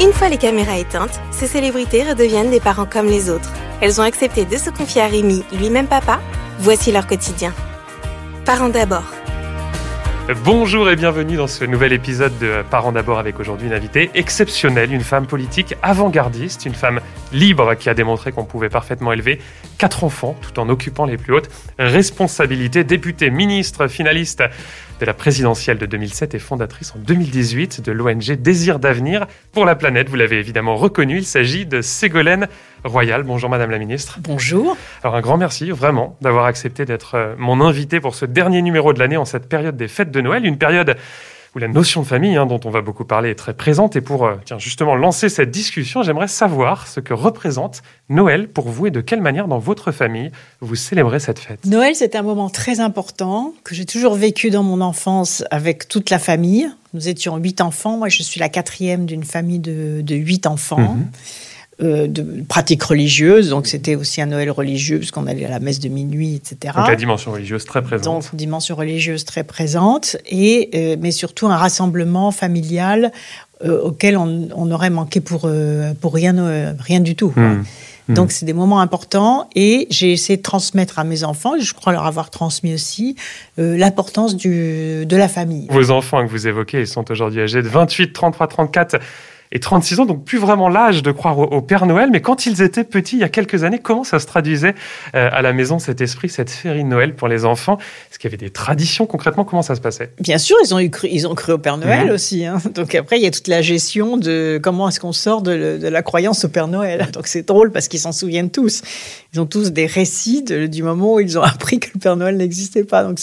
Une fois les caméras éteintes, ces célébrités redeviennent des parents comme les autres. Elles ont accepté de se confier à Rémi, lui-même papa. Voici leur quotidien. Parents d'abord. Bonjour et bienvenue dans ce nouvel épisode de Parents d'abord avec aujourd'hui une invitée exceptionnelle, une femme politique avant-gardiste, une femme libre qui a démontré qu'on pouvait parfaitement élever quatre enfants tout en occupant les plus hautes responsabilités. Députée, ministre, finaliste de la présidentielle de 2007 et fondatrice en 2018 de l'ONG Désir d'avenir pour la planète. Vous l'avez évidemment reconnu, il s'agit de Ségolène Royal. Bonjour Madame la Ministre. Bonjour. Alors un grand merci vraiment d'avoir accepté d'être euh, mon invité pour ce dernier numéro de l'année en cette période des fêtes de Noël, une période où la notion de famille, hein, dont on va beaucoup parler, est très présente. Et pour euh, tiens, justement lancer cette discussion, j'aimerais savoir ce que représente Noël pour vous et de quelle manière dans votre famille vous célébrez cette fête. Noël, c'est un moment très important que j'ai toujours vécu dans mon enfance avec toute la famille. Nous étions huit enfants. Moi, je suis la quatrième d'une famille de, huit enfants. Mhm. Euh, de pratiques religieuses. Donc, c'était aussi un Noël religieux, puisqu'on allait à la messe de minuit, etc. Donc, la dimension religieuse très présente. Donc, dimension religieuse très présente, et, euh, mais surtout un rassemblement familial euh, auquel on, aurait manqué pour, pour rien, rien du tout. Hmm. Hmm. Donc, c'est des moments importants et j'ai essayé de transmettre à mes enfants, je crois leur avoir transmis aussi, l'importance de la famille. Vos enfants que vous évoquez, ils sont aujourd'hui âgés de 28, 33, 34 et 36 ans, donc plus vraiment l'âge de croire au, Père Noël. Mais quand ils étaient petits, il y a quelques années, comment ça se traduisait euh, à la maison, cet esprit, cette féerie de Noël pour les enfants? Est-ce qu'il y avait des traditions concrètement Comment ça se passait? Bien sûr, ils ont, eu cru, ils ont cru au Père Noël mhm. aussi. Hein. Donc après, il y a toute la gestion de comment est-ce qu'on sort de, de, la croyance au Père Noël. Donc c'est drôle parce qu'ils s'en souviennent tous. Ils ont tous des récits du moment où ils ont appris que le Père Noël n'existait pas. Donc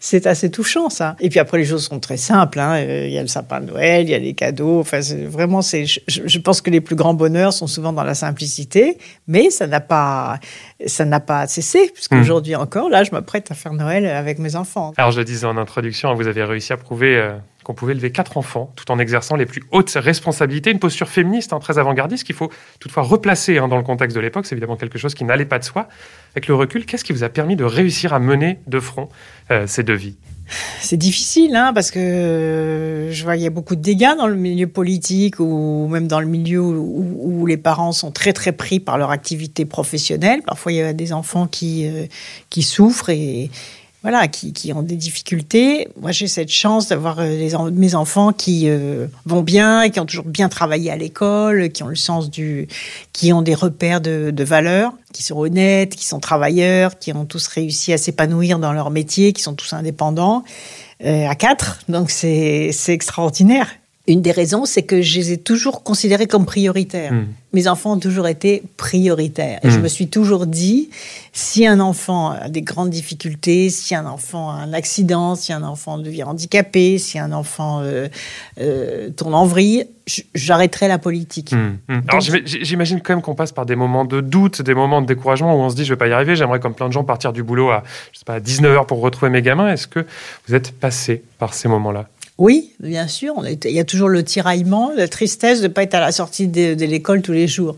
c'est assez touchant ça. Et puis après, les choses sont très simples. Hein. Il y a le sapin de Noël, il y a les cadeaux. Enfin, vraiment je, pense que les plus grands bonheurs sont souvent dans la simplicité, mais ça n'a pas, ça n'a pas cessé, puisqu'aujourd'hui hmm. encore, là, je m'apprête à faire Noël avec mes enfants. Alors, je le disais en introduction, vous avez réussi à prouver euh, qu'on pouvait élever quatre enfants tout en exerçant les plus hautes responsabilités, une posture féministe hein, très avant-gardiste qu'il faut toutefois replacer hein, dans le contexte de l'époque. C'est évidemment quelque chose qui n'allait pas de soi. Avec le recul, qu'est-ce qui vous a permis de réussir à mener de front euh, ces deux vies? C'est difficile, hein, parce que je vois y a beaucoup de dégâts dans le milieu politique ou même dans le milieu où, les parents sont très très pris par leur activité professionnelle. Parfois, il y a des enfants qui euh, qui souffrent et voilà, qui, qui, ont des difficultés. Moi, j'ai cette chance d'avoir euh, mes enfants qui euh, vont bien, qui ont toujours bien travaillé à l'école, qui ont le sens du, qui ont des repères de, de valeurs, qui sont honnêtes, qui sont travailleurs, qui ont tous réussi à s'épanouir dans leur métier, qui sont tous indépendants euh, à quatre. Donc c'est extraordinaire. Une des raisons, c'est que je les ai toujours considérés comme prioritaires. Hmm. Mes enfants ont toujours été prioritaires. Et je hmm. me suis toujours dit, si un enfant a des grandes difficultés, si un enfant a un accident, si un enfant devient handicapé, si un enfant euh, euh, tourne en vrille, j'arrêterai la politique. Hmm. Alors j'imagine quand même qu'on passe par des moments de doute, des moments de découragement où on se dit, je vais pas y arriver, j'aimerais comme plein de gens partir du boulot à, je sais pas, à 19h pour retrouver mes gamins. Est-ce que vous êtes passé par ces moments-là? Oui, bien sûr. il y a toujours le tiraillement, la tristesse de ne pas être à la sortie de, l'école tous les jours.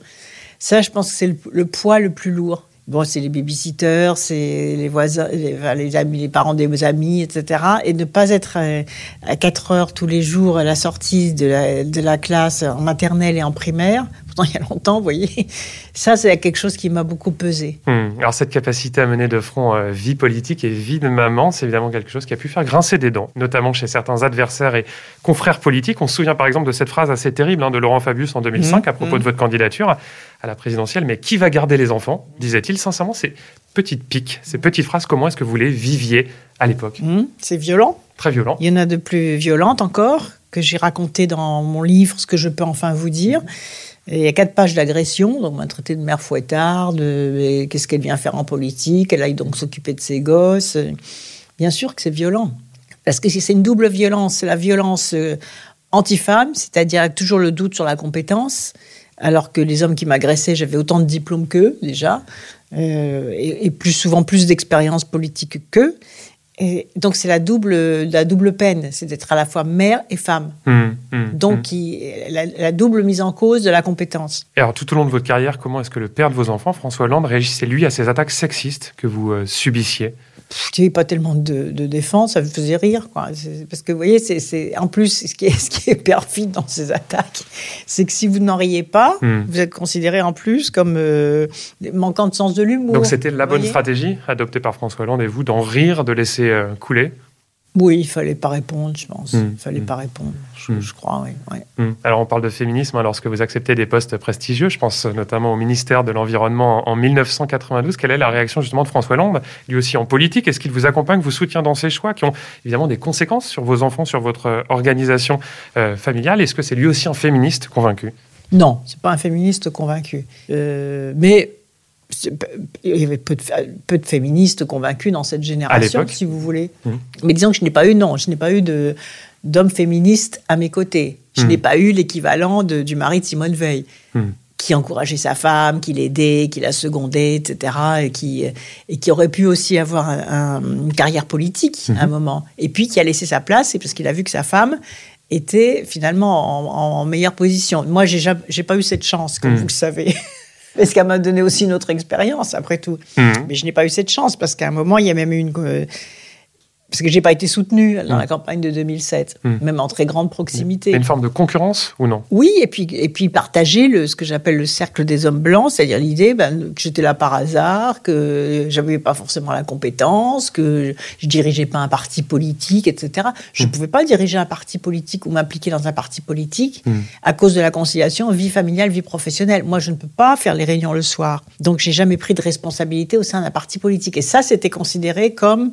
Ça, je pense que c'est le, poids le plus lourd. Bon, c'est les babysitters, c'est les voisins, les, amis, les parents des amis, etc. Et ne pas être euh, à 4 heures tous les jours à la sortie de la, de la classe en maternelle et en primaire il y a longtemps, vous voyez. Ça, c'est quelque chose qui m'a beaucoup pesé. Hmm. Alors, cette capacité à mener de front euh, vie politique et vie de maman, c'est évidemment quelque chose qui a pu faire grincer des dents, notamment chez certains adversaires et confrères politiques. On se souvient par exemple de cette phrase assez terrible hein, de Laurent Fabius en 2005 hmm. à propos de hmm. votre candidature à la présidentielle. Mais qui va garder les enfants disait-il. Sincèrement, ces petites piques, ces petites phrases, comment est-ce que vous les viviez à l'époque? C'est violent. Très violent. Il y en a de plus violentes encore que j'ai raconté dans mon livre, ce que je peux enfin vous dire il y a quatre pages d'agression, donc on m'a traité de mère fouettarde, qu'est-ce qu'elle vient faire en politique, elle aille donc s'occuper de ses gosses. Bien sûr que c'est violent, parce que c'est une double violence, c'est la violence euh, anti-femme, c'est-à-dire toujours le doute sur la compétence, alors que les hommes qui m'agressaient, j'avais autant de diplômes qu'eux déjà, euh, et, et, plus souvent plus d'expérience politique qu'eux. Et donc c'est la double, la double peine, c'est d'être à la fois mère et femme. Mmh, mmh, donc mmh. la, double mise en cause de la compétence. Et alors tout au long de votre carrière, comment est-ce que le père de vos enfants, François Hollande, réagissait lui à ces attaques sexistes que vous euh, subissiez? Il n'y avait pas tellement de, défense, ça me faisait rire. Quoi. Parce que vous voyez, c'est, en plus, ce qui, est, ce qui est perfide dans ces attaques, c'est que si vous n'en riez pas, hmm. vous êtes considéré en plus comme euh, manquant de sens de l'humour. Donc c'était la bonne stratégie adoptée par François Hollande et vous d'en rire, de laisser euh, couler oui, il fallait pas répondre, je pense. Hmm. Il fallait pas répondre, je, hmm. crois, oui. Hmm. Alors, on parle de féminisme hein, lorsque vous acceptez des postes prestigieux. Je pense notamment au ministère de l'Environnement en 1992. Quelle est la réaction justement de François Hollande, lui aussi en politique? Est-ce qu'il vous accompagne, vous soutient dans ses choix qui ont évidemment des conséquences sur vos enfants, sur votre euh, organisation euh, familiale? Est-ce que c'est lui aussi un féministe convaincu? Non, c'est pas un féministe convaincu. Euh, mais il y avait peu de, féministes convaincus dans cette génération, si vous voulez. Mmh. Mais disons que je n'ai pas eu, non, je n'ai pas eu d'hommes féministes à mes côtés. Je mmh. n'ai pas eu l'équivalent du mari de Simone Veil, mmh. qui encourageait sa femme, qui l'aidait, qui la secondait, etc., et qui, et qui aurait pu aussi avoir une carrière politique à un moment. Et puis qui a laissé sa place, c'est parce qu'il a vu que sa femme était finalement en, meilleure position. Moi, j'ai n'ai pas eu cette chance, comme vous le savez. Parce qu'elle m'a donné aussi notre expérience, après tout. Mhm. Mais je n'ai pas eu cette chance, parce qu'à un moment, il y a même eu une, euh, parce que j'ai pas été soutenu dans la mm. campagne de 2007, mm. même en très grande proximité. Une forme de concurrence ou non? Oui, et puis, et puis partager le, ce que j'appelle le cercle des hommes blancs, c'est-à-dire l'idée ben, que j'étais là par hasard, que j'avais pas forcément la compétence, que je dirigeais pas un parti politique, etc. Je ne mm. pouvais pas diriger un parti politique ou m'impliquer dans un parti politique à cause de la conciliation vie familiale, vie professionnelle. Moi, je ne peux pas faire les réunions le soir. Donc, j'ai jamais pris de responsabilité au sein d'un parti politique. Et ça, c'était considéré comme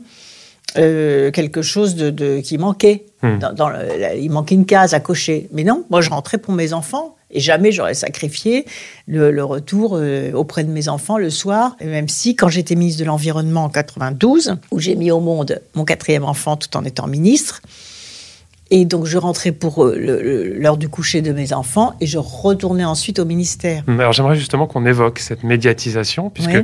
euh, quelque chose de, qui manquait. Hmm. Dans, il manquait une case à cocher. Mais non, moi je rentrais pour mes enfants et jamais j'aurais sacrifié le, retour euh, auprès de mes enfants le soir. Et même si, quand j'étais ministre de l'Environnement en 92, où j'ai mis au monde mon quatrième enfant tout en étant ministre, et donc, je rentrais pour euh, l'heure du coucher de mes enfants et je retournais ensuite au ministère. Alors, j'aimerais justement qu'on évoque cette médiatisation, puisque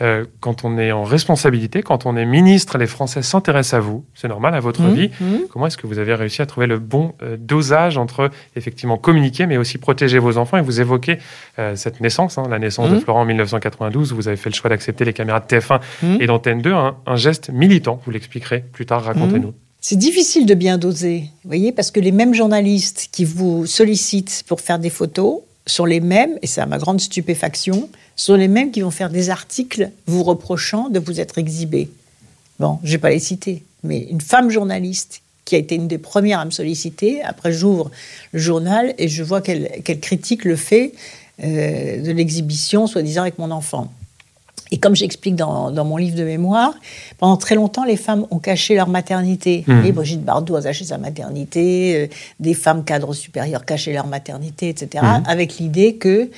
euh, quand on est en responsabilité, quand on est ministre, les Français s'intéressent à vous. C'est normal, à votre mmh, vie. Mmh. Comment est-ce que vous avez réussi à trouver le bon euh, dosage entre, effectivement, communiquer, mais aussi protéger vos enfants Et vous évoquez cette naissance, hein, la naissance de. Florent en 1992. Vous avez fait le choix d'accepter les caméras de TF1 et d'Antenne 2, un geste militant. Vous l'expliquerez plus tard. Racontez-nous. C'est difficile de bien doser, vous voyez, parce que les mêmes journalistes qui vous sollicitent pour faire des photos sont les mêmes, et c'est à ma grande stupéfaction, sont les mêmes qui vont faire des articles vous reprochant de vous être exhibé. Bon, je vais pas les citer, mais une femme journaliste qui a été une des premières à me solliciter, après j'ouvre le journal et je vois qu'elle critique le fait euh, de l'exhibition, soi-disant avec mon enfant. Et comme j'explique dans, mon livre de mémoire, pendant très longtemps, les femmes ont caché leur maternité. Mmh. Et Brigitte Bardot a caché sa maternité, euh, des femmes cadres supérieurs cachaient leur maternité, etc. Mmh. Avec l'idée que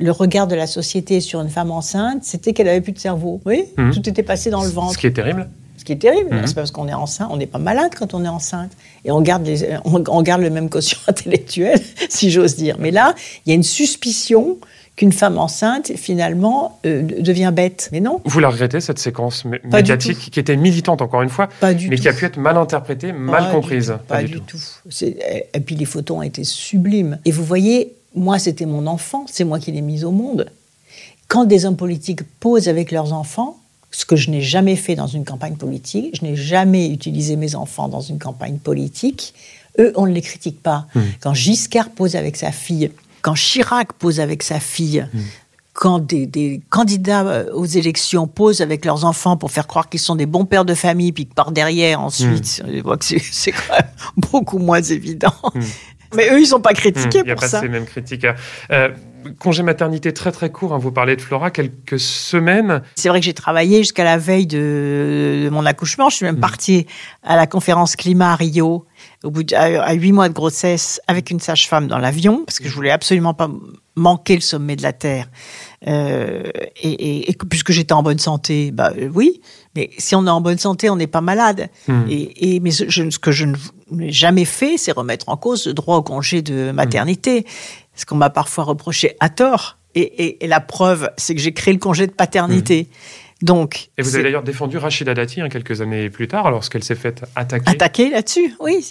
le regard de la société sur une femme enceinte, c'était qu'elle avait plus de cerveau. Oui, mmh. tout était passé dans le ventre. Ce qui est terrible. Ce qui est terrible, c'est parce qu'on est enceinte, on n'est pas malade quand on est enceinte. Et on garde, on garde le même quotient intellectuel, si j'ose dire. Mais là, il y a une suspicion qu'une femme enceinte, finalement, euh, devient bête. Mais non. Vous la regrettez, cette séquence médiatique, qui était militante, encore une fois, mais qui a pu être mal interprétée, mal comprise Pas, du, tout. Et puis les photos ont été sublimes. Et vous voyez, moi, c'était mon enfant, c'est moi qui l'ai mise au monde. Quand des hommes politiques posent avec leurs enfants, ce que je n'ai jamais fait dans une campagne politique, je n'ai jamais utilisé mes enfants dans une campagne politique, eux, on ne les critique pas. Hmm. Quand Giscard pose avec sa fille, quand Chirac pose avec sa fille, hmm. quand des, candidats euh, aux élections posent avec leurs enfants pour faire croire qu'ils sont des bons pères de famille, puis que par derrière, ensuite, hmm. voit que c'est quand même beaucoup moins évident. Hmm. Mais eux, ils sont pas critiqués pour ça. Il n'y a pas ces mêmes critiques. Euh, congé maternité très très court, hein, vous parlez de Flora, quelques semaines. C'est vrai que j'ai travaillé jusqu'à la veille de, mon accouchement. Je suis même partie à la conférence climat à Rio au bout de, à huit mois de grossesse avec une sage-femme dans l'avion, parce que je voulais absolument pas manquer le sommet de la Terre. Euh, et, et, puisque j'étais en bonne santé, bah euh, oui. Mais si on est en bonne santé, on n'est pas malade. Hmm. Et, et, mais ce, ce que je n'ai jamais fait, c'est remettre en cause le droit au congé de maternité. Ce qu'on m'a parfois reproché à tort. Et, et, la preuve, c'est que j'ai créé le congé de paternité. Hmm. Donc, et vous avez d'ailleurs défendu Rachida Dati hein, quelques années plus tard, lorsqu'elle s'est faite attaquer. Attaquer là-dessus, oui.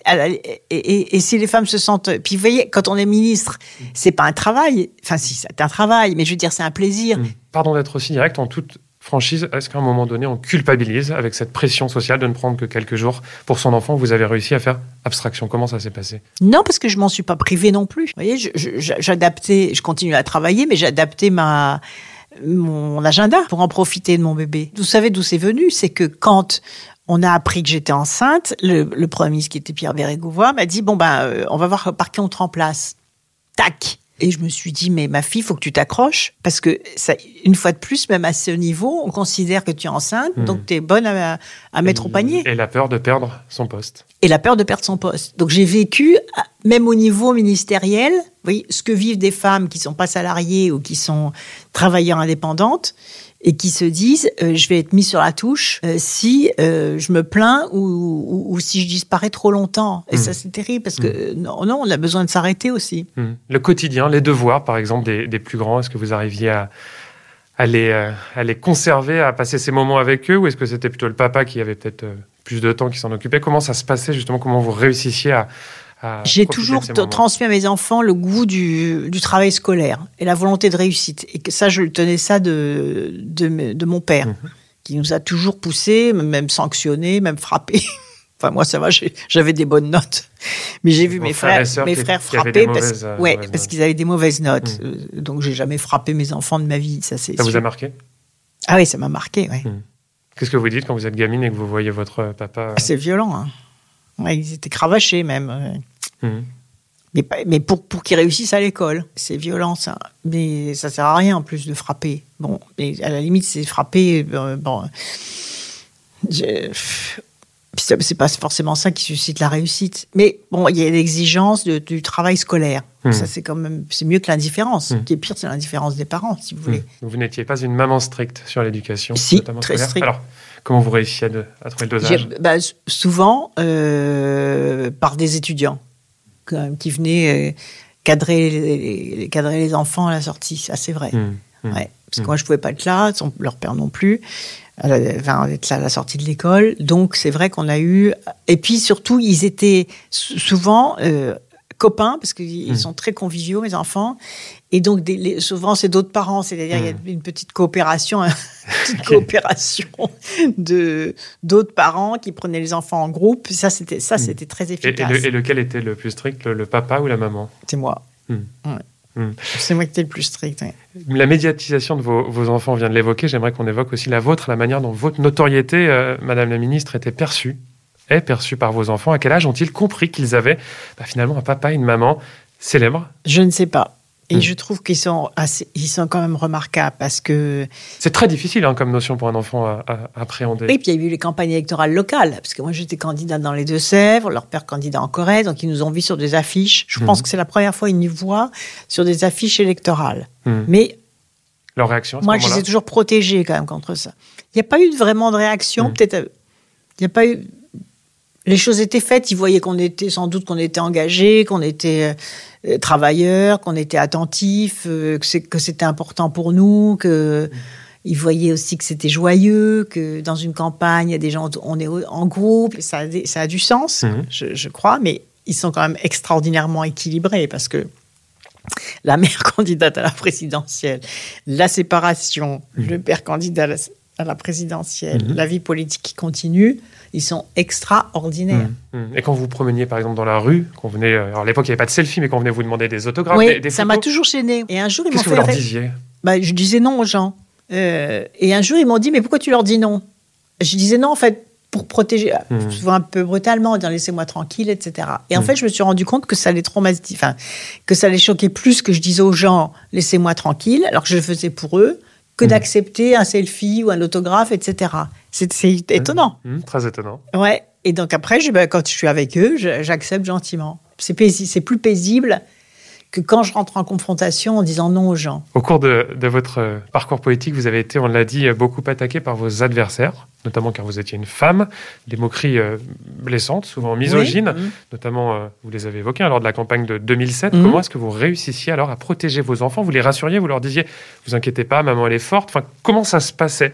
Et, et, si les femmes se sentent, puis vous voyez, quand on est ministre, c'est pas un travail. Enfin, si c'est un travail, mais je veux dire, c'est un plaisir. Pardon d'être aussi direct en toute franchise, est-ce qu'à un moment donné, on culpabilise avec cette pression sociale de ne prendre que quelques jours pour son enfant? Vous avez réussi à faire abstraction. Comment ça s'est passé? Non, parce que je m'en suis pas privée non plus. Vous voyez, j'adaptais, je continue à travailler, mais j'adaptais ma mon agenda pour en profiter de mon bébé. Vous savez d'où c'est venu? C'est que quand on a appris que j'étais enceinte, le, premier ministre qui était Pierre Bérégovoy m'a dit bon ben euh, on va voir par qui on te remplace. Tac. Et je me suis dit, mais ma fille, faut que tu t'accroches, parce que ça, une fois de plus, même à ce niveau, on considère que tu es enceinte, hmm. donc tu es bonne à, mettre au panier. Et la peur de perdre son poste. Et la peur de perdre son poste. Donc j'ai vécu, même au niveau ministériel, oui, ce que vivent des femmes qui sont pas salariées ou qui sont travailleurs indépendantes, et qui se disent euh, je vais être mis sur la touche euh, si euh, je me plains ou, ou, si je disparais trop longtemps. Et ça, hmm. c'est terrible parce que hmm. non, non, on a besoin de s'arrêter aussi. Hmm. Le quotidien, les devoirs, par exemple, des, des plus grands, est-ce que vous arriviez à, à, les, à les conserver, à passer ces moments avec eux ou est-ce que c'était plutôt le papa qui avait peut-être plus de temps qui s'en occupait? Comment ça se passait justement? Comment vous réussissiez à, j'ai toujours transmis à mes enfants le goût du, du, travail scolaire et la volonté de réussite. Et que ça, je le tenais ça de, de, de mon père, mhm. qui nous a toujours poussés, même sanctionnés, même frappés. enfin, moi, ça va, j'avais des bonnes notes. Mais j'ai vu mes frères, mes frères frapper parce, euh, ouais, parce qu'ils avaient des mauvaises notes. Euh, donc, j'ai jamais frappé mes enfants de ma vie. Ça, ça vous a marqué? Ah oui, ça m'a marqué, ouais. Mhm. Qu'est-ce que vous dites quand vous êtes gamine et que vous voyez votre papa euh, C'est violent. Hein. Ouais, ils étaient cravachés même. Mais, mais, pour, pour qu'ils réussissent à l'école, c'est violent ça. Mais ça sert à rien en plus de frapper. Bon, mais à la limite, c'est frapper. Euh, bon, c'est pas forcément ça qui suscite la réussite. Mais bon, il y a l'exigence du travail scolaire. Mhm. Ça, c'est quand même, c'est mieux que l'indifférence. Mhm. Ce qui est pire, c'est l'indifférence des parents, si vous voulez. Vous n'étiez pas une maman stricte sur l'éducation, si, très stricte. Alors, comment vous réussissiez à, trouver le dosage? Bah, Souvent, euh, par des étudiants qui venaient euh, cadrer les, cadrer les enfants à la sortie. Ça, c'est vrai. Mmh, mmh, ouais. Parce que mmh. moi, je pouvais pas être là, leur père non plus, enfin, être là à la sortie de l'école. Donc, c'est vrai qu'on a eu. Et puis, surtout, ils étaient souvent euh, copains, parce qu'ils sont très conviviaux, mes enfants. Et donc, des, souvent, c'est d'autres parents, c'est-à-dire il y a hmm. une petite coopération, une petite coopération de d'autres parents qui prenaient les enfants en groupe. Ça, c'était ça, hmm. c'était très efficace. Et, lequel était le plus strict, le, papa ou la maman? C'est moi. Hmm. C'est moi qui étais le plus strict. La médiatisation de vos, vos enfants, on vient de l'évoquer. J'aimerais qu'on évoque aussi la vôtre, la manière dont votre notoriété, euh, Madame la Ministre, était perçue est perçue par vos enfants. À quel âge ont-ils compris qu'ils avaient bah, finalement un papa et une maman célèbres? Je ne sais pas. Et hmm. je trouve qu'ils sont, assez, ils sont quand même remarquables parce que. C'est très difficile hein, comme notion pour un enfant à, appréhender. Oui, puis il y a eu les campagnes électorales locales, parce que moi j'étais candidate dans les Deux-Sèvres, leur père candidat en Corrèze, donc ils nous ont vus sur des affiches. Je pense hmm. que c'est la première fois qu'ils nous voient sur des affiches électorales. Hmm. Mais. Leur réaction Moi, je les ai toujours protégés quand même contre ça. Il n'y a pas eu vraiment de réaction, peut-être. Il n'y a pas eu les choses étaient faites. Ils voyaient qu'on était sans doute qu'on était engagés, qu'on était euh, travailleurs, qu'on était attentifs, euh, que c'était important pour nous, que ils voyaient aussi que c'était joyeux, que dans une campagne, il y a des gens, on est en groupe, ça a, ça a du sens, mhm. je, crois, mais ils sont quand même extraordinairement équilibrés parce que la mère candidate à la présidentielle, la séparation, mhm. le père candidat à la présidentielle, mhm. la vie politique qui continue, ils sont extraordinaires. Mmh, mmh. Et quand vous promeniez par exemple dans la rue, qu'on venait, euh, alors à l'époque il n'y avait pas de selfie, mais qu'on venait vous demander des autographes, oui, des, ça m'a toujours gêné. Et un jour ils m'ont fait. Que vous leur disiez? Bah, je disais non aux gens. Euh, et un jour ils m'ont dit mais pourquoi tu leur dis non? Je disais non en fait pour protéger, mmh. souvent un peu brutalement, dire laissez-moi tranquille, etc. Et en fait, je me suis rendu compte que ça allait traumatiser, enfin, que ça allait choquer plus que je disais aux gens laissez-moi tranquille, alors que je le faisais pour eux, que d'accepter un selfie ou un autographe, etc. C'est étonnant. Mmh, très étonnant. Ouais. Et donc après, je, ben, quand je suis avec eux, j'accepte gentiment. C'est plus paisible que quand je rentre en confrontation en disant non aux gens. Au cours de, votre euh, parcours politique, vous avez été, on l'a dit, beaucoup attaqué par vos adversaires, notamment car vous étiez une femme, des moqueries euh, blessantes, souvent misogynes, mmh. notamment, euh, vous les avez évoquées, lors de la campagne de 2007. Mmh. Comment est-ce que vous réussissiez alors à protéger vos enfants? Vous les rassuriez, vous leur disiez, vous inquiétez pas, maman elle est forte. Enfin, comment ça se passait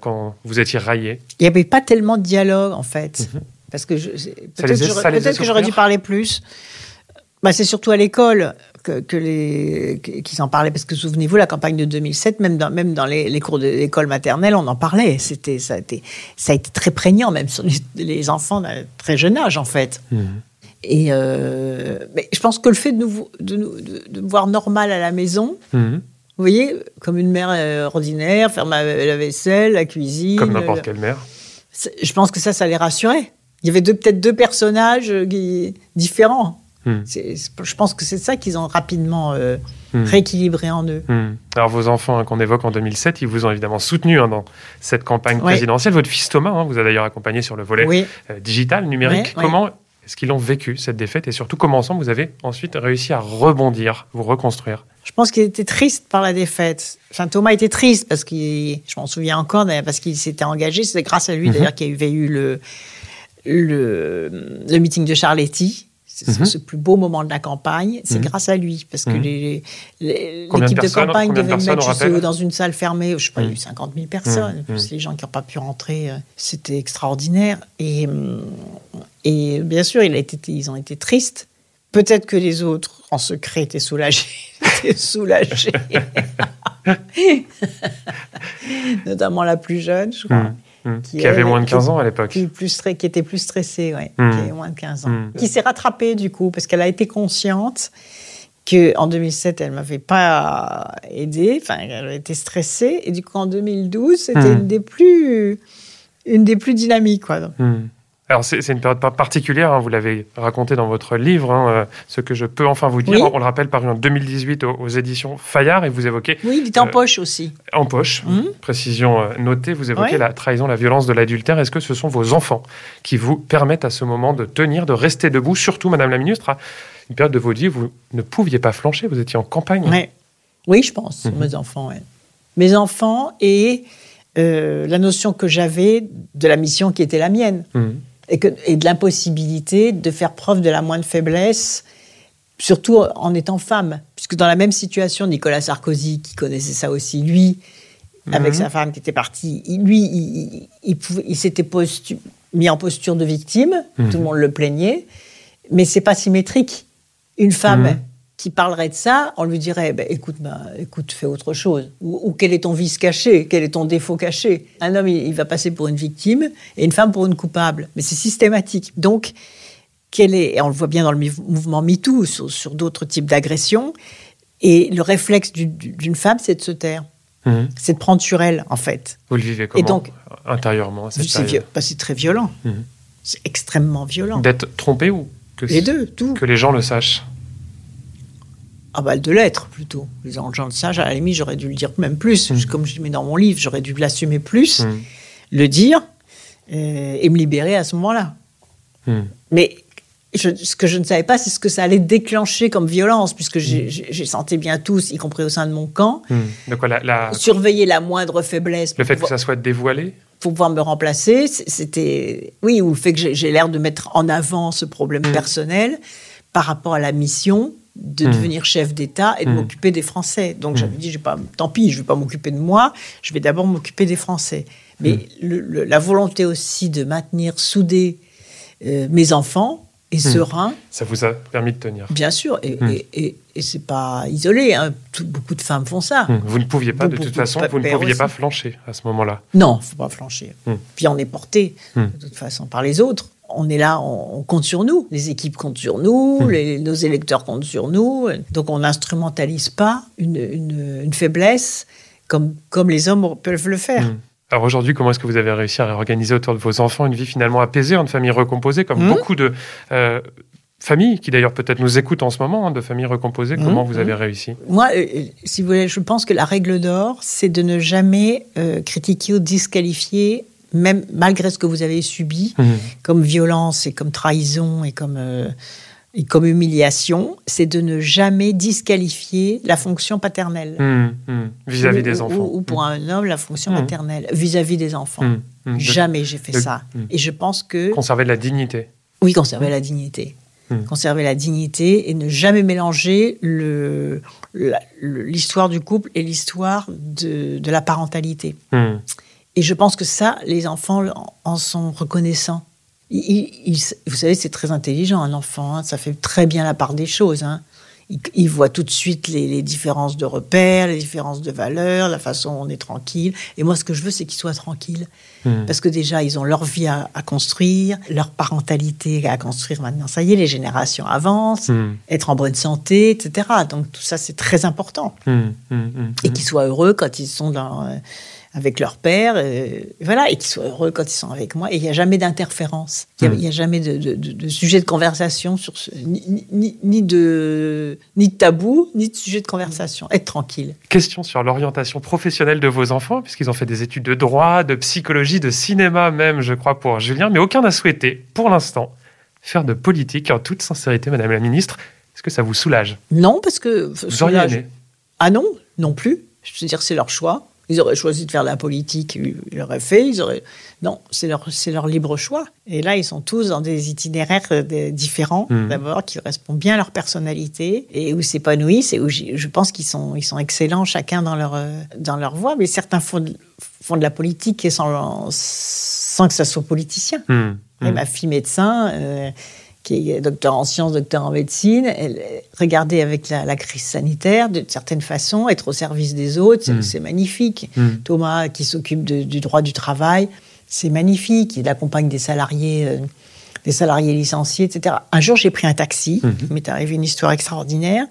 quand vous étiez raillé Il n'y avait pas tellement de dialogue en fait. Mmh. Parce que peut-être que j'aurais dû parler plus. Bah, c'est surtout à l'école. que, les qu'ils en parlaient parce que souvenez-vous la campagne de 2007 même dans même dans les, cours de l'école maternelle on en parlait c'était ça a été ça a été très prégnant même sur les, enfants d'un très jeune âge en fait mmh. et euh, mais je pense que le fait de nous de, de, me voir normal à la maison mmh. Vous voyez, comme une mère euh, ordinaire, faire la vaisselle, la cuisine. Comme n'importe quelle mère. Je pense que ça, ça les rassurait. Il y avait peut-être deux personnages différents. Hmm. Je pense que c'est ça qu'ils ont rapidement euh, hmm. rééquilibré en eux. Hmm. Alors vos enfants hein, qu'on évoque en 2007, ils vous ont évidemment soutenu hein, dans cette campagne présidentielle. Votre fils Thomas hein, vous a d'ailleurs accompagné sur le volet euh, digital, numérique. Comment est-ce qu'ils l'ont vécu, cette défaite Et surtout, comment ensemble vous avez ensuite réussi à rebondir, vous reconstruire? Je pense qu'il était triste par la défaite. Enfin, Thomas était triste parce qu'il, je m'en souviens encore, parce qu'il s'était engagé. C'est grâce à lui mhm. d'ailleurs qu'il y avait eu le, le, le meeting de Charletti c'est ce plus beau moment de la campagne, c'est mhm. grâce à lui, parce que mhm. l'équipe de, campagne devait me mettre dans une salle fermée, je sais pas, il y a eu 50 mhm. 000 personnes, plus les gens qui n'ont pas pu rentrer, euh, c'était extraordinaire. Et, et bien sûr, il a été, ils ont été tristes. Peut-être que les autres, en secret, étaient soulagés. étaient soulagés. Notamment la plus jeune, je crois. Mmh. Qui, avait moins de 15 ans à l'époque. Qui, plus, qui était plus stressée, ouais, mmh. qui avait moins de 15 ans. Mmh. Qui s'est rattrapée du coup, parce qu'elle a été consciente qu'en 2007, elle ne m'avait pas aidée, enfin, elle était stressée, et du coup, en 2012, c'était une des plus une des plus dynamiques. Quoi. Alors c'est une période particulière, hein, vous l'avez raconté dans votre livre, hein, euh, ce que je peux enfin vous dire. On le rappelle, paru en 2018 aux, éditions Fayard, et vous évoquez... Oui, il était en euh, poche aussi. En poche, mmh. précision euh, notée, vous évoquez la trahison, la violence de l'adultère. Est-ce que ce sont vos enfants qui vous permettent à ce moment de tenir, de rester debout, surtout, Madame la Ministre, à une période de votre vie où vous ne pouviez pas flancher, vous étiez en campagne Oui, je pense, mmh. mes enfants. Mes enfants et la notion que j'avais de la mission qui était la mienne. Mmh et, que, et de l'impossibilité de faire preuve de la moindre faiblesse, surtout en étant femme. Puisque dans la même situation, Nicolas Sarkozy, qui connaissait ça aussi, lui, avec mhm. sa femme qui était partie, lui, il, il, s'était mis en posture de victime, mhm. tout le monde le plaignait, mais c'est pas symétrique. Une femme mhm qui parlerait de ça, on lui dirait ben, écoute, écoute, fais autre chose. Ou, quel est ton vice caché? Quel est ton défaut caché? Un homme, il, va passer pour une victime et une femme pour une coupable. Mais c'est systématique. Donc, quel est, et on le voit bien dans le mouvement MeToo, sur, sur d'autres types d'agressions, et le réflexe d'une femme, c'est de se taire. Mhm. C'est de prendre sur elle, en fait. Vous le vivez comment et donc, intérieurement bah, C'est très violent. Mhm. C'est extrêmement violent. D'être trompé ou que les deux, tout. Que les gens le sachent? Ah bah de l'être plutôt. Les gens le sage, à la limite, j'aurais dû le dire même plus. Mm. Comme je mets dans mon livre, j'aurais dû l'assumer plus, mm. le dire euh, et me libérer à ce moment-là. Mm. Mais ce que je ne savais pas, c'est ce que ça allait déclencher comme violence, puisque j'ai senti bien tous, y compris au sein de mon camp, de la, surveiller la moindre faiblesse. Le fait que ça soit dévoilé pour pouvoir me remplacer, c'était... Oui, ou le fait que j'ai l'air de mettre en avant ce problème personnel par rapport à la mission de hmm. devenir chef d'État et de hmm. m'occuper des Français. Donc j'avais hmm. dit, pas, tant pis, je ne vais pas m'occuper de moi, je vais d'abord m'occuper des Français. Mais la volonté aussi de maintenir soudés euh, mes enfants et sereins. Ça vous a permis de tenir. Bien sûr, et, et, et, c'est pas isolé. Hein. beaucoup de femmes font ça. Vous ne pouviez pas, de toute façon, vous ne pouviez pas flancher à ce moment-là. Non, il ne faut pas flancher. Puis on est porté, de toute façon, par les autres on est là, on, compte sur nous. Les équipes comptent sur nous, hmm. nos électeurs comptent sur nous. Donc on n'instrumentalise pas une, faiblesse comme, comme les hommes peuvent le faire. Hmm. Alors aujourd'hui, comment est-ce que vous avez réussi à organiser autour de vos enfants une vie finalement apaisée, une famille recomposée, comme hmm. beaucoup de euh, familles qui d'ailleurs peut-être nous écoutent en ce moment, hein, de familles recomposées Comment vous avez réussi? Moi, euh, euh, si vous voulez, je pense que la règle d'or, c'est de ne jamais critiquer ou disqualifier même malgré ce que vous avez subi mhm. comme violence et comme trahison et comme, euh, et comme humiliation, c'est de ne jamais disqualifier la fonction paternelle. Mhm, mhm. Vis-à-vis des enfants. Ou, pour un homme, la fonction maternelle, vis-à-vis des enfants. Jamais j'ai fait ça. Et je pense que... Conserver la dignité. Oui, conserver la dignité. Conserver la dignité et ne jamais mélanger l'histoire du couple et l'histoire de, de, la parentalité. Et je pense que ça, les enfants en sont reconnaissants. vous savez, c'est très intelligent, un enfant. Hein. ça fait très bien la part des choses. Hein. ils, voient tout de suite les, différences de repères, les différences de valeurs, la façon dont on est tranquille. Et moi, ce que je veux, c'est qu'ils soient tranquilles. Hmm. Parce que déjà, ils ont leur vie à, construire, leur parentalité à construire maintenant. Ça y est, les générations avancent, hmm. être en bonne santé, etc. Donc tout ça, c'est très important. Hmm. Et qu'ils soient heureux quand ils sont dans... Euh, avec leur père, euh, voilà, et qu'ils soient heureux quand ils sont avec moi. Et il n'y a jamais d'interférence. Il n'y a, jamais de, sujet de conversation sur ce, ni, de, ni de tabou, ni de sujet de conversation. Être tranquille. Question sur l'orientation professionnelle de vos enfants, puisqu'ils ont fait des études de droit, de psychologie, de cinéma même, je crois, pour Julien, mais aucun n'a souhaité, pour l'instant, faire de politique. En toute sincérité, Madame la Ministre, est-ce que ça vous soulage? Non, parce que... Vous auriez aimé? Ah non, non plus. Je veux dire, c'est leur choix. Ils auraient choisi de faire la politique, ils l'auraient fait. Ils auraient... Non, c'est leur, libre choix. Et là, ils sont tous dans des itinéraires euh, différents, mmh. d'abord, qui correspondent bien à leur personnalité et où s'épanouissent et où je pense qu'ils sont, ils sont excellents chacun dans leur, euh, dans leur voie. Mais certains font de, font de la politique sans, sans que ça soit politicien. Mmh. Et mmh. ma fille médecin, euh, qui est docteur en sciences, docteur en médecine, elle, regardez avec la, crise sanitaire, de certaine façon, être au service des autres, c'est mm. magnifique. Mm. Thomas, qui s'occupe du droit du travail, c'est magnifique. Il accompagne des salariés, euh, des salariés licenciés, etc. Un jour, j'ai pris un taxi. Mm-hmm. Il m'est arrivé une histoire extraordinaire.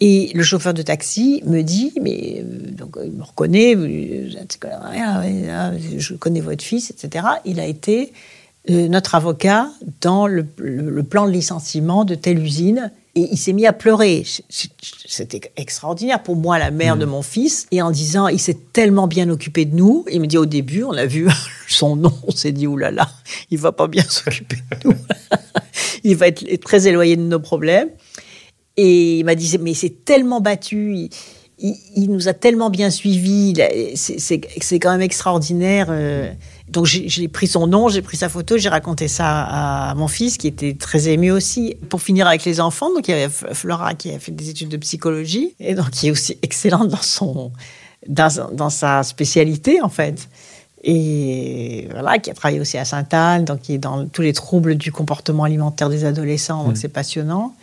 Et le chauffeur de taxi me dit, mais euh, donc il me reconnaît, je connais votre fils, etc. Il a été euh, notre avocat dans le, plan de licenciement de telle usine. Et il s'est mis à pleurer. C'était extraordinaire pour moi, la mère de mm. mon fils. Et en disant, il s'est tellement bien occupé de nous. Il me dit, au début, on a vu son nom, on s'est dit, oulala, il va pas bien s'occuper de nous. il va être très éloigné de nos problèmes. Et il m'a dit, mais il s'est tellement battu. Il, nous a tellement bien suivis. C'est quand même extraordinaire. Euh, donc j'ai pris son nom, j'ai pris sa photo, j'ai raconté ça à, mon fils qui était très ému aussi. Pour finir avec les enfants, donc il y avait Flora qui a fait des études de psychologie et donc qui est aussi excellente dans son dans, sa spécialité en fait. Et voilà, qui a travaillé aussi à Sainte-Anne, donc qui est dans tous les troubles du comportement alimentaire des adolescents, donc mmh. c'est passionnant.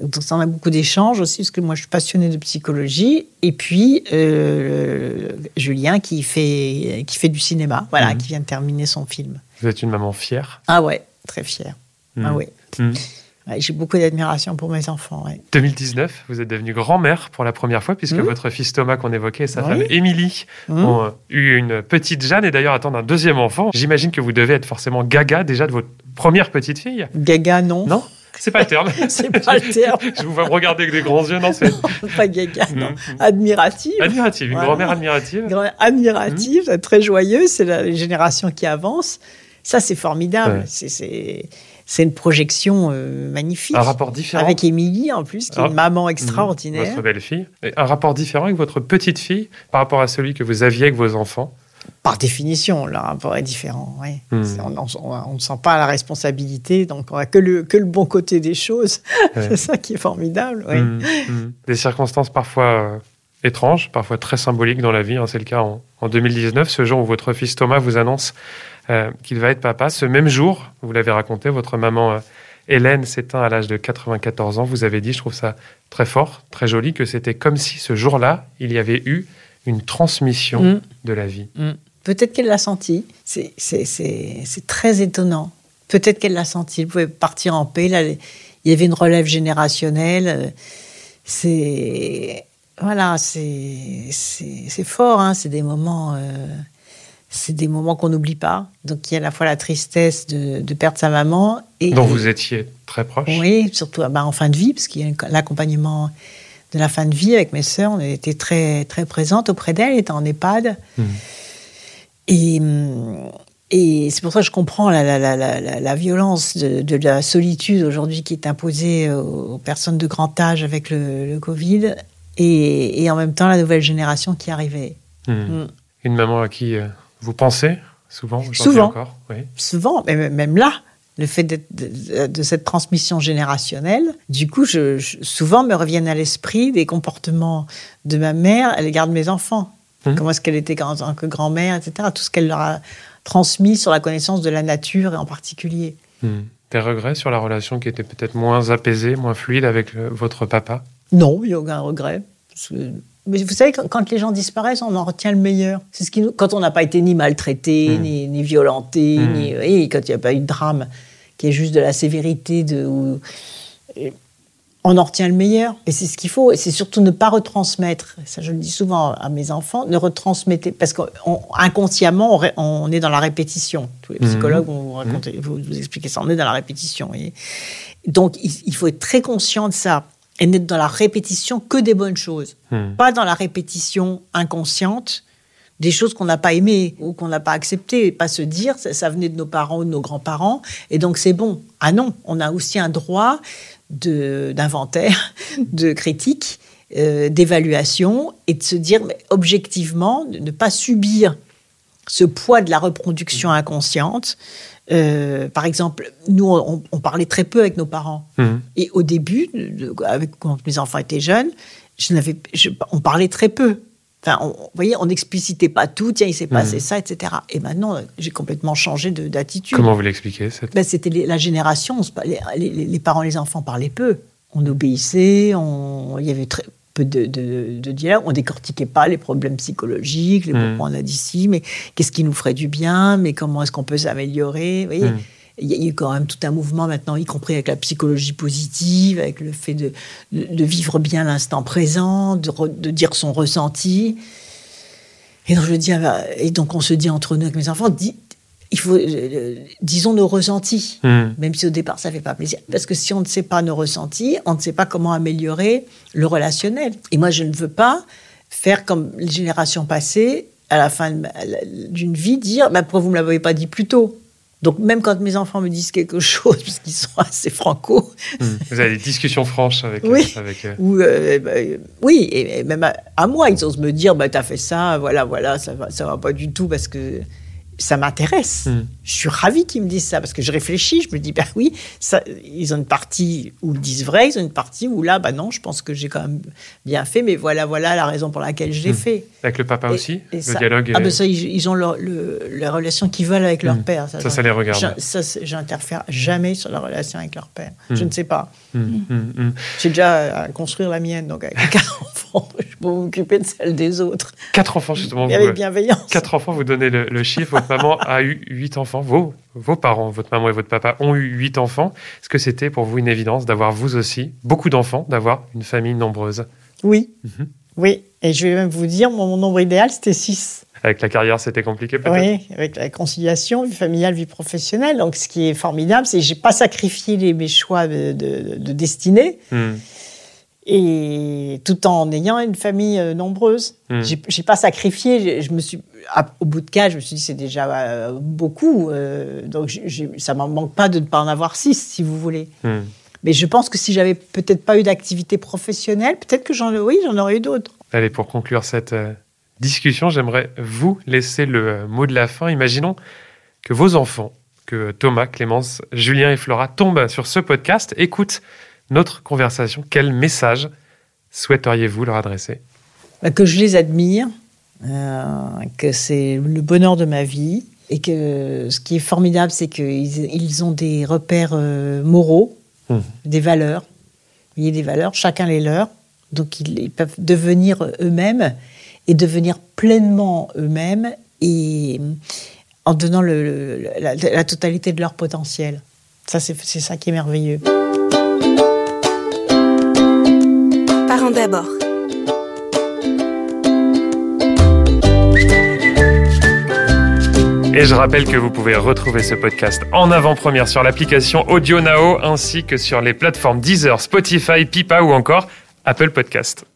Donc ça, on a beaucoup d'échanges aussi, parce que moi, je suis passionnée de psychologie. Et puis, euh, Julien, qui fait, qui fait du cinéma, voilà, mhm. qui vient de terminer son film. Vous êtes une maman fière? Ah ouais, très fière. Ah mhm. ouais. Mhm. J'ai beaucoup d'admiration pour mes enfants. 2019, vous êtes devenue grand-mère pour la première fois, puisque votre fils Thomas, qu'on évoquait, et sa femme Émilie ont eu une petite Jeanne et d'ailleurs attendent un deuxième enfant. J'imagine que vous devez être forcément gaga déjà de votre première petite fille. Gaga, non. Non? C'est pas le terme. c'est pas le terme. Je vous vois me regarder avec des grands yeux, non, c'est. pas gaga, non. Admirative. Admirative, une grand-mère admirative. Admirative, mm. très joyeuse, c'est la génération qui avance. Ça, c'est formidable. C'est une projection euh, magnifique. Un rapport différent. Avec Émilie, en plus, qui est une ah. maman extraordinaire. Votre belle-fille. Un rapport différent avec votre petite fille par rapport à celui que vous aviez avec vos enfants par définition, le rapport est différent. Hmm. On, ne sent pas la responsabilité, donc on n'a que le, que le bon côté des choses. c'est ça qui est formidable. Hmm, hmm. Des circonstances parfois euh, étranges, parfois très symboliques dans la vie. Hein. c'est le cas en, 2019, ce jour où votre fils Thomas vous annonce euh, qu'il va être papa. Ce même jour, vous l'avez raconté, votre maman euh, Hélène s'éteint à l'âge de 94 ans. Vous avez dit, je trouve ça très fort, très joli, que c'était comme si ce jour-là, il y avait eu une transmission de la vie. Peut-être qu'elle l'a senti. C'est très étonnant. Peut-être qu'elle l'a senti. Elle pouvait partir en paix. Là, il y avait une relève générationnelle. C'est voilà, c'est fort. Hein. C'est des moments. Euh, c'est des moments qu'on n'oublie pas. Donc il y a à la fois la tristesse de, perdre sa maman et dont vous étiez très proche. Oui, surtout bah, en fin de vie, parce qu'il y a l'accompagnement de la fin de vie avec mes sœurs. On était très très présentes auprès d'elle. Elle était en EHPAD. Mmh. Et, et c'est pour ça que je comprends la, la, la, la violence de, de, la solitude aujourd'hui qui est imposée aux personnes de grand âge avec le, le Covid et, et, en même temps la nouvelle génération qui arrivait. Hmm. Hmm. Une maman à qui euh, vous pensez souvent Souvent. Encore, oui. Souvent, mais même là, le fait de, de, cette transmission générationnelle, du coup, je, souvent me reviennent à l'esprit des comportements de ma mère à l'égard de mes enfants. Mmh. Comment est-ce qu'elle était en tant que grand-mère, etc. Tout ce qu'elle leur a transmis sur la connaissance de la nature et en particulier. Mmh. Des regrets sur la relation qui était peut-être moins apaisée, moins fluide avec votre papa? Non, il n'y a aucun regret. Mais vous savez, quand les gens disparaissent, on en retient le meilleur. C'est ce qui nous... Quand on n'a pas été ni maltraité, mmh. ni, violenté, mmh. ni... Et quand il n'y a pas eu de drame, qui est juste de la sévérité, de... on en retient le meilleur. Et c'est ce qu'il faut. Et c'est surtout ne pas retransmettre. Ça, je le dis souvent à mes enfants. Ne retransmettez. Parce qu'inconsciemment, on, on, est dans la répétition. Tous les mmh. psychologues vont vous, vous, vous, expliquer ça. On est dans la répétition. Donc, il faut être très conscient de ça et n'être dans la répétition que des bonnes choses, hmm. pas dans la répétition inconsciente des choses qu'on n'a pas aimées ou qu'on n'a pas acceptées, pas se dire ça, venait de nos parents ou de nos grands-parents et donc c'est bon. Ah non, on a aussi un droit d'inventaire, de, critique, euh, d'évaluation et de se dire mais objectivement, de ne pas subir ce poids de la reproduction inconsciente euh, par exemple, nous, on, parlait très peu avec nos parents. Mhm. Et au début, avec, quand mes enfants étaient jeunes, je n'avais, on parlait très peu. Enfin, vous voyez, on n'explicitait pas tout, tiens, il s'est passé mhm. ça, etc. Et maintenant, j'ai complètement changé d'attitude. Comment vous l'exexpliquez ben, C'était la génération, les, les, les, parents, les enfants parlaient peu. On obéissait, on, il y avait très, peu de, de, dialogue. On décortiquait pas les problèmes psychologiques, les mmh. on a dit si, mais qu'est-ce qui nous ferait du bien, mais comment est-ce qu'on peut s'améliorer. Hmm. Il y a eu quand même tout un mouvement maintenant, y compris avec la psychologie positive, avec le fait de, de vivre bien l'instant présent, de, dire son ressenti. Et donc, je dis, et donc on se dit entre nous avec mes enfants, il faut, euh, disons, nos ressentis, hmm. même si au départ ça fait pas plaisir. Parce que si on ne sait pas nos ressentis, on ne sait pas comment améliorer le relationnel. Et moi, je ne veux pas faire comme les générations passées, à la fin d'une vie, dire bah, pourquoi vous ne me l'avez pas dit plus tôt? Donc même quand mes enfants me disent quelque chose, parce qu'ils sont assez franco. Hmm. Vous avez des discussions franches avec, oui. avec euh, bah, oui, et, même à, moi, ils osent me dire, bah, as fait ça, voilà, voilà, ça va, ça va pas du tout parce que ça m'intéresse. Hmm. Je suis ravie qu'ils me disent ça parce que je réfléchis, je me dis, ben oui, ça, ils ont une partie où ils disent vrai, ils ont une partie où là, bah non, je pense que j'ai quand même bien fait, mais voilà, voilà la raison pour laquelle je l'ai hmm. fait. Avec le papa aussi Le dialogue Ah, ben ça, ils, ont leur, la relation qu'ils veulent avec leur hmm. père. Ça, ça, les regarde. Ça, j'interfère jamais sur la relation avec leur père. Je ne sais pas. J'ai déjà à construire la mienne, donc avec quatre enfants, je peux m'occuper de celle des autres. Quatre enfants, justement. Et avec bienveillance. Quatre enfants, vous donnez le, le chiffre. Votre maman a eu huit enfants. Vos, vos parents, votre maman et votre papa ont eu huit enfants. Est-ce que c'était pour vous une évidence d'avoir vous aussi beaucoup d'enfants, d'avoir une famille nombreuse? Oui. Mhm. Oui. Et je vais même vous dire, mon, nombre idéal, c'était six. Avec la carrière, c'était compliqué peut-être? Oui, avec la conciliation, vie familiale, vie professionnelle. Donc, ce qui est formidable, c'est que j'ai pas sacrifié les, mes choix de, destinée. Hmm et tout en ayant une famille euh, nombreuse. Hmm. J'ai pas sacrifié. Je me suis, au bout de quatre, je me suis dit c'est déjà euh, beaucoup. Euh, donc ça m'en manque pas de ne pas en avoir six, si vous voulez. Hmm. Mais je pense que si j'avais peut-être pas eu d'activité professionnelle, peut-être que j'en, oui, j'en aurais eu d'autres. Allez, pour conclure cette discussion, j'aimerais vous laisser le mot de la fin. Imaginons que vos enfants, que Thomas, Clémence, Julien et Flora tombent sur ce podcast, écoutent notre conversation, quel message souhaiteriez-vous leur adresser? Bah, Que je les admire, euh, que c'est le bonheur de ma vie et que ce qui est formidable, c'est qu'ils ils ont des repères euh, moraux, mmh. des valeurs. Vous voyez, des valeurs, chacun les leurs. Donc ils, peuvent devenir eux-mêmes et devenir pleinement eux-mêmes et en donnant le, la, la, totalité de leur potentiel. Ça, c'est ça qui est merveilleux. D'abord. Et je rappelle que vous pouvez retrouver ce podcast en avant-première sur l'application Audio Now ainsi que sur les plateformes Deezer, Spotify, Pipa ou encore Apple Podcast.